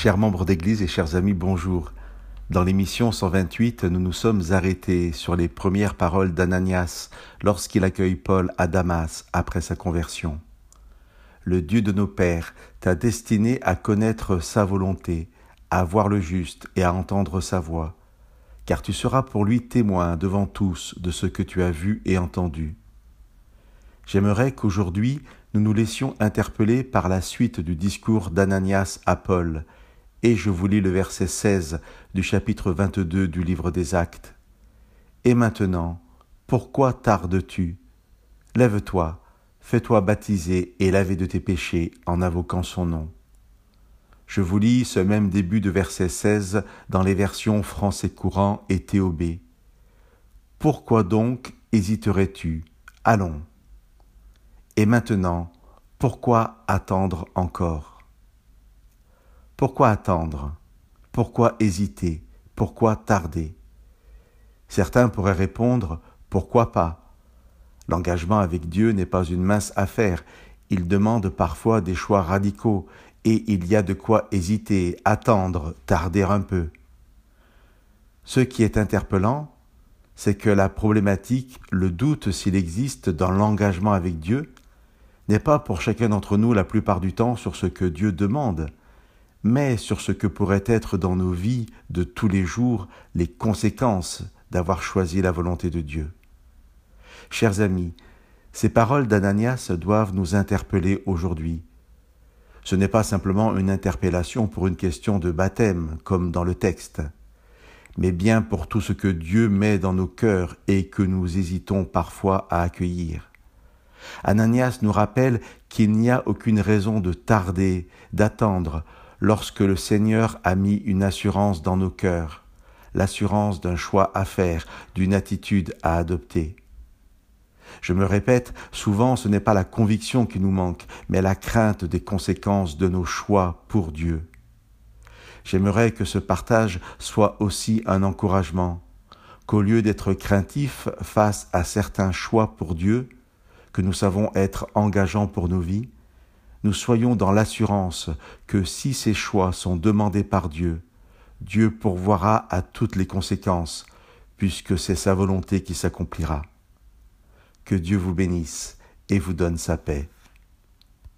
Chers membres d'Église et chers amis, bonjour. Dans l'émission 128, nous nous sommes arrêtés sur les premières paroles d'Ananias lorsqu'il accueille Paul à Damas après sa conversion. Le Dieu de nos pères t'a destiné à connaître sa volonté, à voir le juste et à entendre sa voix, car tu seras pour lui témoin devant tous de ce que tu as vu et entendu. J'aimerais qu'aujourd'hui nous nous laissions interpeller par la suite du discours d'Ananias à Paul, et je vous lis le verset 16 du chapitre 22 du livre des Actes. Et maintenant, pourquoi tardes-tu? Lève-toi, fais-toi baptiser et laver de tes péchés en invoquant son nom. Je vous lis ce même début de verset 16 dans les versions français courant et théobé. Pourquoi donc hésiterais-tu? Allons. Et maintenant, pourquoi attendre encore? Pourquoi attendre? Pourquoi hésiter? Pourquoi tarder? Certains pourraient répondre Pourquoi pas? L'engagement avec Dieu n'est pas une mince affaire, il demande parfois des choix radicaux, et il y a de quoi hésiter, attendre, tarder un peu. Ce qui est interpellant, c'est que la problématique, le doute s'il existe dans l'engagement avec Dieu, n'est pas pour chacun d'entre nous la plupart du temps sur ce que Dieu demande, mais sur ce que pourraient être dans nos vies de tous les jours les conséquences d'avoir choisi la volonté de Dieu. Chers amis, ces paroles d'Ananias doivent nous interpeller aujourd'hui. Ce n'est pas simplement une interpellation pour une question de baptême, comme dans le texte, mais bien pour tout ce que Dieu met dans nos cœurs et que nous hésitons parfois à accueillir. Ananias nous rappelle qu'il n'y a aucune raison de tarder, d'attendre, lorsque le Seigneur a mis une assurance dans nos cœurs, l'assurance d'un choix à faire, d'une attitude à adopter. Je me répète, souvent ce n'est pas la conviction qui nous manque, mais la crainte des conséquences de nos choix pour Dieu. J'aimerais que ce partage soit aussi un encouragement, qu'au lieu d'être craintif face à certains choix pour Dieu, que nous savons être engageants pour nos vies, nous soyons dans l'assurance que si ces choix sont demandés par Dieu, Dieu pourvoira à toutes les conséquences, puisque c'est sa volonté qui s'accomplira. Que Dieu vous bénisse et vous donne sa paix.